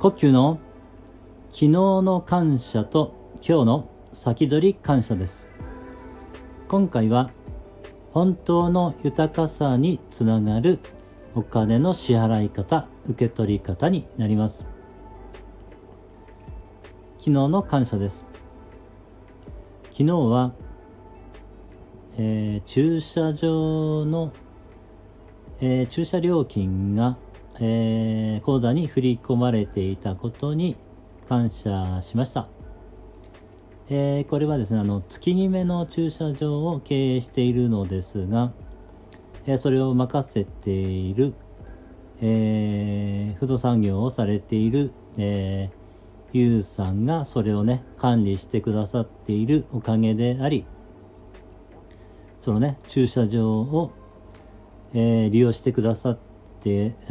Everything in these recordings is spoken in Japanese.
呼吸の昨日の感謝と今日の先取り感謝です。今回は本当の豊かさにつながるお金の支払い方受け取り方になります。昨日の感謝です。昨日は、えー、駐車場の、えー、駐車料金が、えー、口座に振り込まれていたことに感謝しました。えー、これはですね、あの、月決めの駐車場を経営しているのですが、えー、それを任せている、えー、不動産業をされている、えゆうさんがそれをね、管理してくださっているおかげであり、そのね、駐車場を、え、利用してくださって、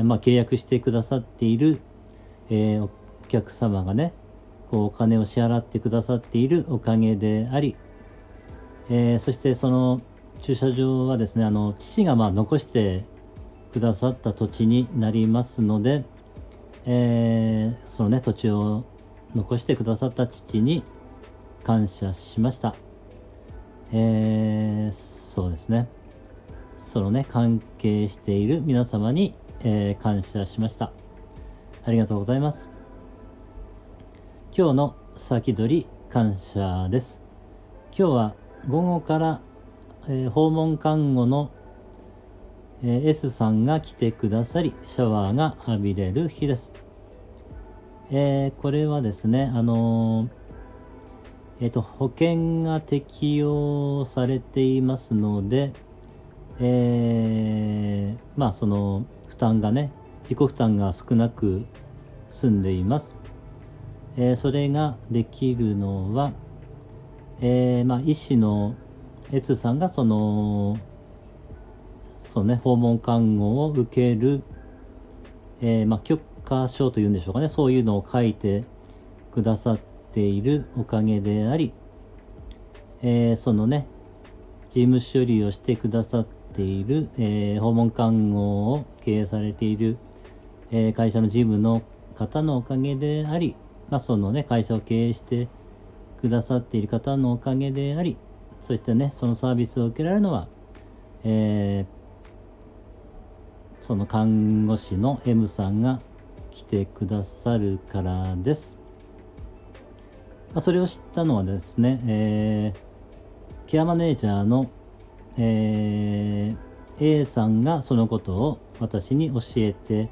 まあ、契約してくださっている、えー、お客様がね、こうお金を支払ってくださっているおかげであり、えー、そしてその駐車場はですね、あの、父がまあ残してくださった土地になりますので、えー、そのね、土地を残してくださった父に感謝しました。えー、そうですね。そのね、関係している皆様に、えー、感謝しました。ありがとうございます。今日の先取り感謝です。今日は午後から、えー、訪問看護の、えー、S さんが来てくださり、シャワーが浴びれる日です。えー、これはですね、あの、えっ、と、保険が適用されていますので、えー、まあ、その、負担がね、自己負担が少なく済んでいます。えー、それができるのは、えー、まあ、医師の S さんがその、そうね、訪問看護を受ける、えー、まあ、許可書というんでしょうかね、そういうのを書いてくださっているおかげであり、えー、そのね、事務処理をしてくださっている、えー、訪問看護を経営されている、えー、会社の事務の方のおかげであり、まあ、そのね、会社を経営してくださっている方のおかげであり、そしてね、そのサービスを受けられるのは、えー、その看護師の M さんが来てくださるからです。まあ、それを知ったのはですね、えー、ケアマネージャーの、えー、A さんがそのことを私に教えて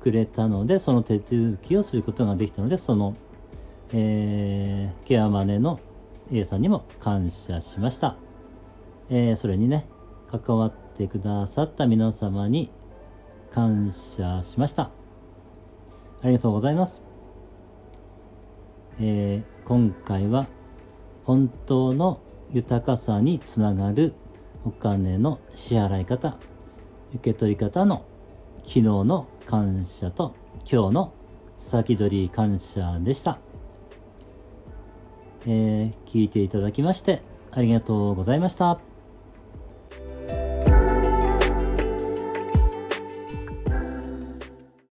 くれたので、その手続きをすることができたので、その、えー、ケアマネの A さんにも感謝しました。えー、それにね、関わってくださった皆様に感謝しました。ありがとうございます。えー、今回は本当の豊かさにつながるお金の支払い方、受け取り方の昨日の感謝と今日の先取り感謝でした。えー、聞いていただきましてありがとうございました。